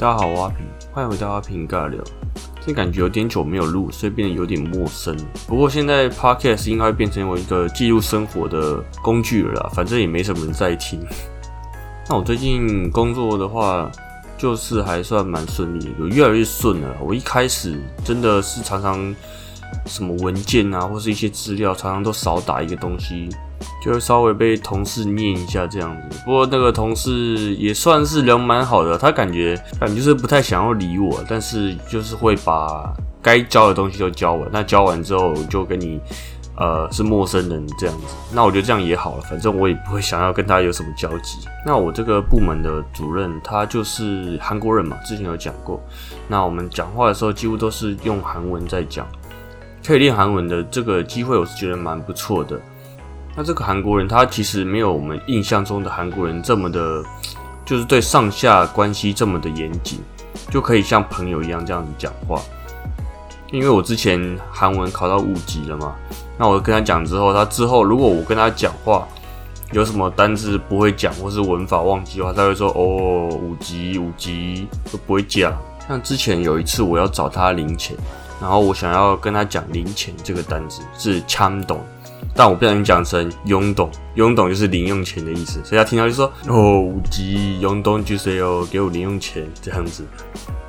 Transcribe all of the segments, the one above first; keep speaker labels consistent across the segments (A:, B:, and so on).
A: 大家好，我阿平，欢迎回到阿平尬聊。这感觉有点久没有录，所以变得有点陌生。不过现在 podcast 应该会变成我一个记录生活的工具了啦，反正也没什么人在听。那我最近工作的话，就是还算蛮顺利，有越来越顺了。我一开始真的是常常什么文件啊，或是一些资料，常常都少打一个东西。就稍微被同事念一下这样子，不过那个同事也算是人蛮好的，他感觉感觉就是不太想要理我，但是就是会把该教的东西都教完。那教完之后就跟你呃是陌生人这样子，那我觉得这样也好了，反正我也不会想要跟他有什么交集。那我这个部门的主任他就是韩国人嘛，之前有讲过。那我们讲话的时候几乎都是用韩文在讲，可以练韩文的这个机会我是觉得蛮不错的。那这个韩国人，他其实没有我们印象中的韩国人这么的，就是对上下关系这么的严谨，就可以像朋友一样这样子讲话。因为我之前韩文考到五级了嘛，那我跟他讲之后，他之后如果我跟他讲话有什么单字不会讲，或是文法忘记的话，他会说哦五级五级都不会讲。像之前有一次我要找他零钱，然后我想要跟他讲零钱这个单字是枪懂。但我不小心讲成“拥懂”，“拥懂”就是零用钱的意思，所以他听到就说：“哦，五级拥懂就是要给我零用钱这样子。”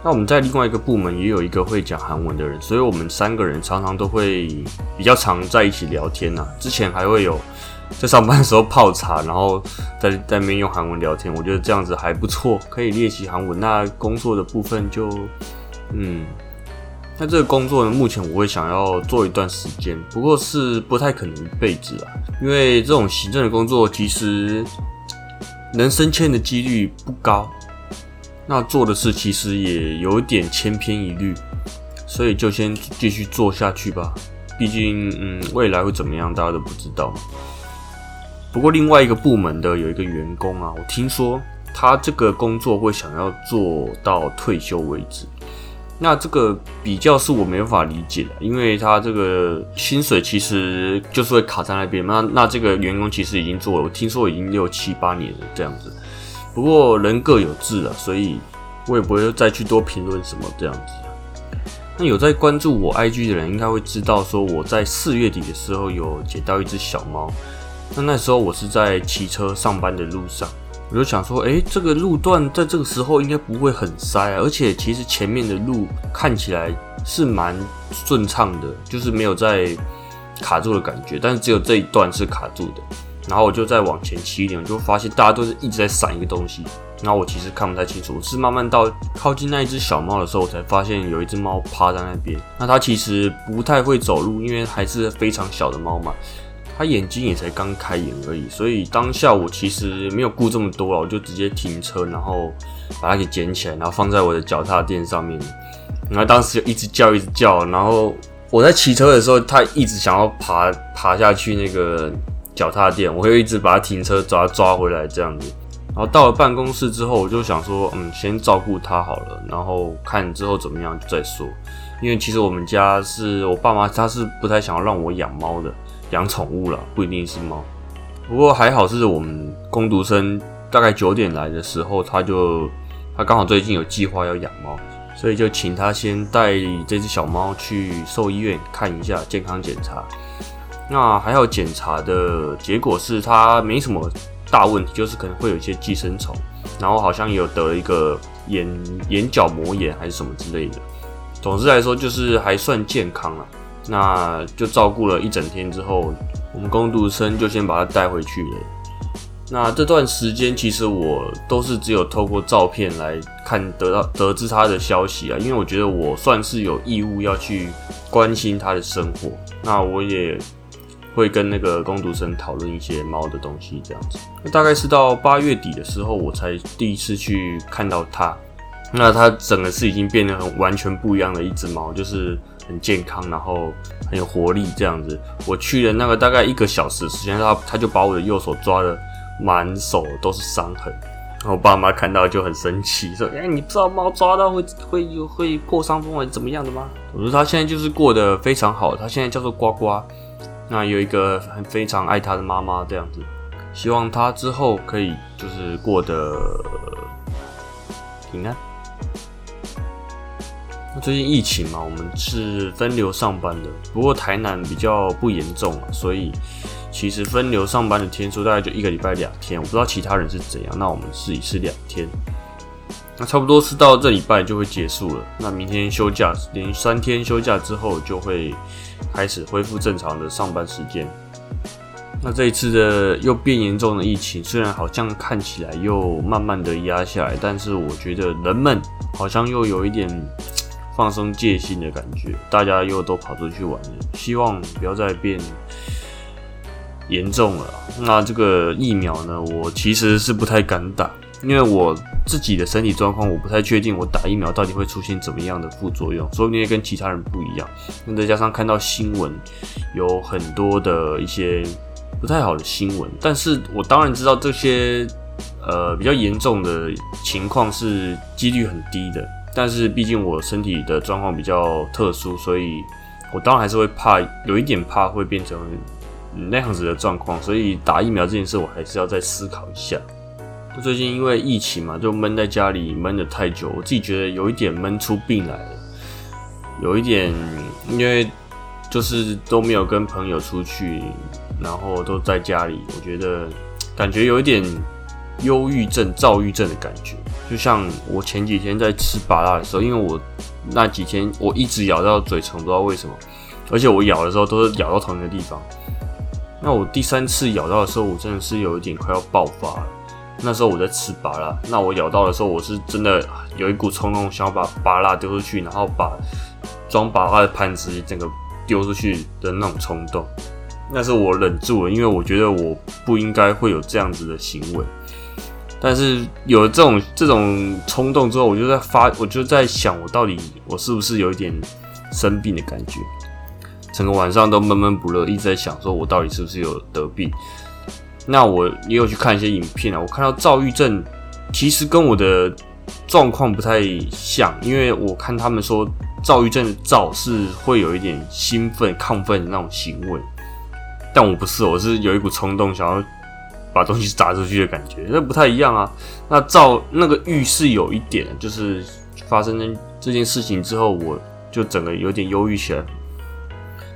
A: 那我们在另外一个部门也有一个会讲韩文的人，所以我们三个人常常都会比较常在一起聊天呐。之前还会有在上班的时候泡茶，然后在在那边用韩文聊天，我觉得这样子还不错，可以练习韩文。那工作的部分就嗯。那这个工作呢，目前我会想要做一段时间，不过是不太可能一辈子啊，因为这种行政的工作其实能升迁的几率不高，那做的事其实也有点千篇一律，所以就先继续做下去吧。毕竟，嗯，未来会怎么样，大家都不知道。不过，另外一个部门的有一个员工啊，我听说他这个工作会想要做到退休为止。那这个比较是我没办法理解的，因为他这个薪水其实就是会卡在那边。那那这个员工其实已经做了，我听说已经六七八年了这样子。不过人各有志啊，所以我也不会再去多评论什么这样子。那有在关注我 IG 的人应该会知道，说我在四月底的时候有捡到一只小猫。那那时候我是在骑车上班的路上。我就想说，哎，这个路段在这个时候应该不会很塞，而且其实前面的路看起来是蛮顺畅的，就是没有在卡住的感觉。但是只有这一段是卡住的。然后我就再往前骑一点，我就发现大家都是一直在闪一个东西。然后我其实看不太清楚，是慢慢到靠近那一只小猫的时候，我才发现有一只猫趴在那边。那它其实不太会走路，因为还是非常小的猫嘛。他眼睛也才刚开眼而已，所以当下我其实没有顾这么多了，我就直接停车，然后把它给捡起来，然后放在我的脚踏垫上面。然后当时就一直叫，一直叫，然后我在骑车的时候，它一直想要爬爬下去那个脚踏垫，我会一直把它停车抓抓回来这样子。然后到了办公室之后，我就想说，嗯，先照顾它好了，然后看之后怎么样再说。因为其实我们家是我爸妈，他是不太想要让我养猫的。养宠物了，不一定是猫。不过还好是我们工读生大概九点来的时候，他就他刚好最近有计划要养猫，所以就请他先带这只小猫去兽医院看一下健康检查。那还好检查的结果是它没什么大问题，就是可能会有一些寄生虫，然后好像有得一个眼眼角膜炎还是什么之类的。总之来说，就是还算健康了。那就照顾了一整天之后，我们工读生就先把它带回去了。那这段时间其实我都是只有透过照片来看得到得知他的消息啊，因为我觉得我算是有义务要去关心他的生活。那我也会跟那个工读生讨论一些猫的东西，这样子。那大概是到八月底的时候，我才第一次去看到它。那它整个是已经变得很完全不一样的一只猫，就是。很健康，然后很有活力，这样子。我去了那个大概一个小时时间，他他就把我的右手抓的满手都是伤痕。然后我爸妈看到就很生气，说：“哎，你不知道猫抓到会会有会破伤风还是怎么样的吗？”我说：“他现在就是过得非常好，他现在叫做呱呱，那有一个很非常爱他的妈妈这样子。希望他之后可以就是过得平安。”最近疫情嘛，我们是分流上班的，不过台南比较不严重啊，所以其实分流上班的天数大概就一个礼拜两天，我不知道其他人是怎样。那我们试一试两天，那差不多是到这礼拜就会结束了。那明天休假，连三天休假之后，就会开始恢复正常的上班时间。那这一次的又变严重的疫情，虽然好像看起来又慢慢的压下来，但是我觉得人们好像又有一点。放松戒心的感觉，大家又都跑出去玩了，希望不要再变严重了。那这个疫苗呢，我其实是不太敢打，因为我自己的身体状况，我不太确定我打疫苗到底会出现怎么样的副作用，所以你也跟其他人不一样。那再加上看到新闻有很多的一些不太好的新闻，但是我当然知道这些呃比较严重的情况是几率很低的。但是毕竟我身体的状况比较特殊，所以我当然还是会怕，有一点怕会变成那样子的状况。所以打疫苗这件事，我还是要再思考一下。最近因为疫情嘛，就闷在家里闷的太久，我自己觉得有一点闷出病来了，有一点因为就是都没有跟朋友出去，然后都在家里，我觉得感觉有一点忧郁症、躁郁症的感觉。就像我前几天在吃麻辣的时候，因为我那几天我一直咬到嘴唇，不知道为什么，而且我咬的时候都是咬到同一个地方。那我第三次咬到的时候，我真的是有一点快要爆发了。那时候我在吃麻辣，那我咬到的时候，我是真的有一股冲动，想要把麻辣丢出去，然后把装麻辣的盘子整个丢出去的那种冲动。那是我忍住了，因为我觉得我不应该会有这样子的行为。但是有了这种这种冲动之后，我就在发，我就在想，我到底我是不是有一点生病的感觉？整个晚上都闷闷不乐，一直在想，说我到底是不是有得病？那我也有去看一些影片啊，我看到躁郁症其实跟我的状况不太像，因为我看他们说躁郁症的躁是会有一点兴奋、亢奋的那种行为，但我不是，我是有一股冲动想要。把东西砸出去的感觉，那不太一样啊。那照那个预示有一点，就是发生这件事情之后，我就整个有点忧郁起来。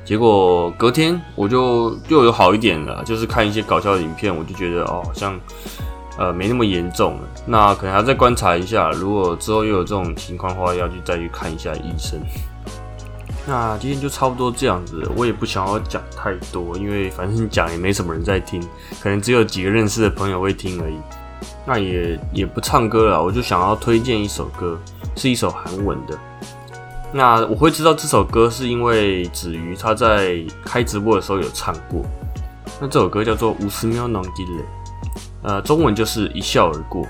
A: 结果隔天我就又有好一点了，就是看一些搞笑的影片，我就觉得哦，好像呃没那么严重了。那可能还要再观察一下，如果之后又有这种情况的话，要去再去看一下医生。那今天就差不多这样子，我也不想要讲太多，因为反正讲也没什么人在听，可能只有几个认识的朋友会听而已。那也也不唱歌了，我就想要推荐一首歌，是一首韩文的。那我会知道这首歌是因为子瑜他在开直播的时候有唱过。那这首歌叫做《五十秒能积累》，呃，中文就是一笑而过。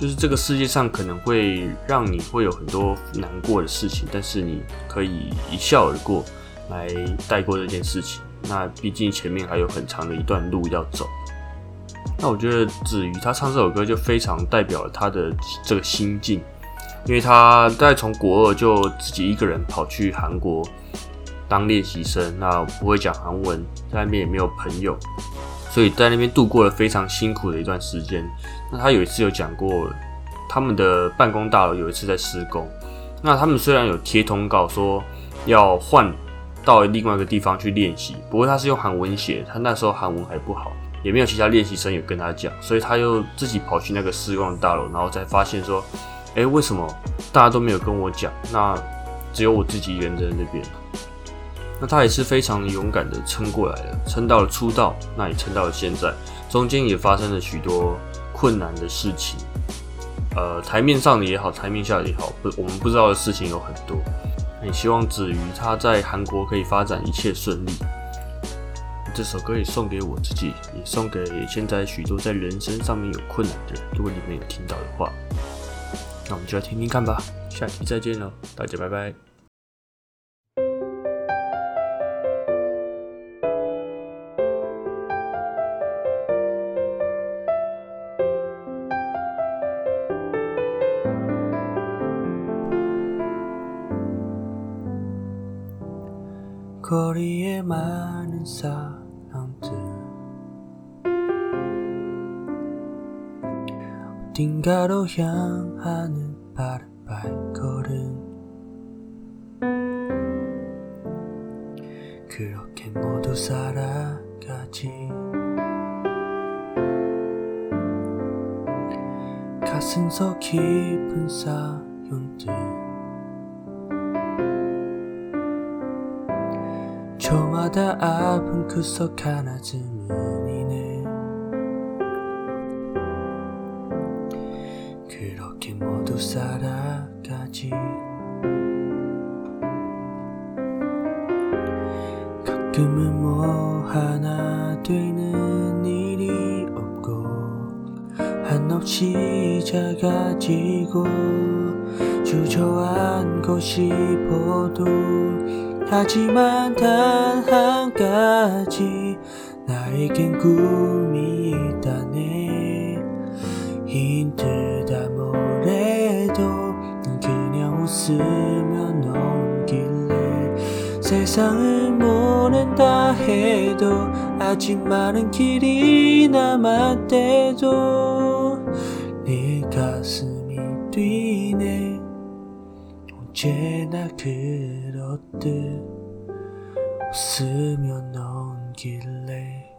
A: 就是这个世界上可能会让你会有很多难过的事情，但是你可以一笑而过来带过这件事情。那毕竟前面还有很长的一段路要走。那我觉得子瑜他唱这首歌就非常代表了他的这个心境，因为他在从国二就自己一个人跑去韩国当练习生，那不会讲韩文，在那边也没有朋友。所以在那边度过了非常辛苦的一段时间。那他有一次有讲过，他们的办公大楼有一次在施工。那他们虽然有贴通告说要换到另外一个地方去练习，不过他是用韩文写，他那时候韩文还不好，也没有其他练习生有跟他讲，所以他又自己跑去那个施工大楼，然后才发现说，哎，为什么大家都没有跟我讲？那只有我自己一个人在那边。那他也是非常勇敢的撑过来了，撑到了出道，那也撑到了现在，中间也发生了许多困难的事情，呃，台面上的也好，台面下的也好，不，我们不知道的事情有很多。也希望子瑜他在韩国可以发展一切顺利。这首歌也送给我自己，也送给现在许多在人生上面有困难的人。如果你们有听到的话，那我们就来听听看吧。下期再见喽，大家拜拜。 거리에 많은 사람들 어딘가로 향하는바람 발걸음. 그렇게 모두 살아가지. 가슴 속 깊은 사연들 저마다 아픈 그속 하나 즈문이네. 그렇게 모두 살아가지. 가끔은 뭐 하나 되는 일이 없고 한없이 작아지고 주저앉고 싶어도 하지만 단 한 가지 나에겐 꿈이 있다네. 힘들다 뭐래도 그냥 웃으며 넘길래. 세상을 모른다 해도 아직 많은 길이 남았대도 내 가슴이 뛰네. 언제나 그 렇듯 웃으며 넘길래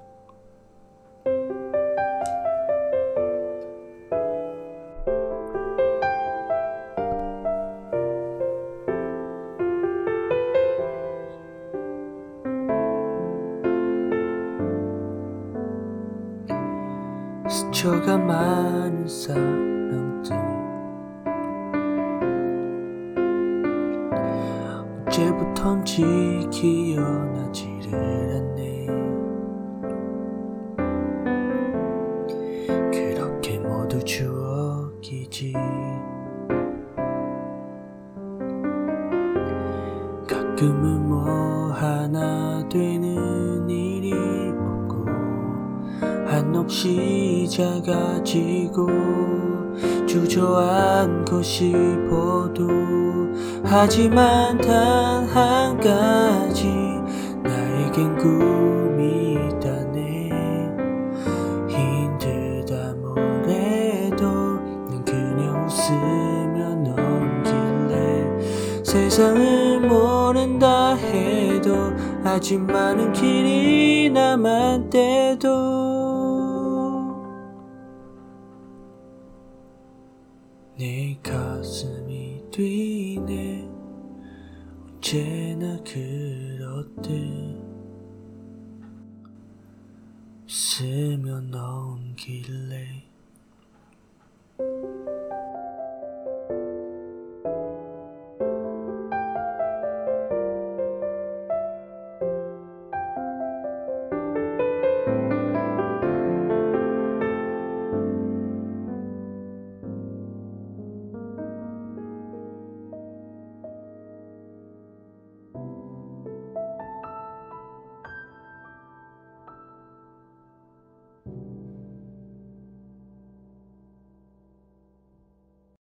A: 스쳐가 많은 사 언제부턴지 기억나지를 않네 작아지고 주저앉고 싶어도. 하지만 단 한 가지 나에겐 꿈이 있다네. 힘들다 뭐래도 난 그냥 웃으며 넘길래 세상을 모른다 해도 아직 많은 길이 남았대도 뛰네. 언제나 그렇듯. 웃으며 넘길래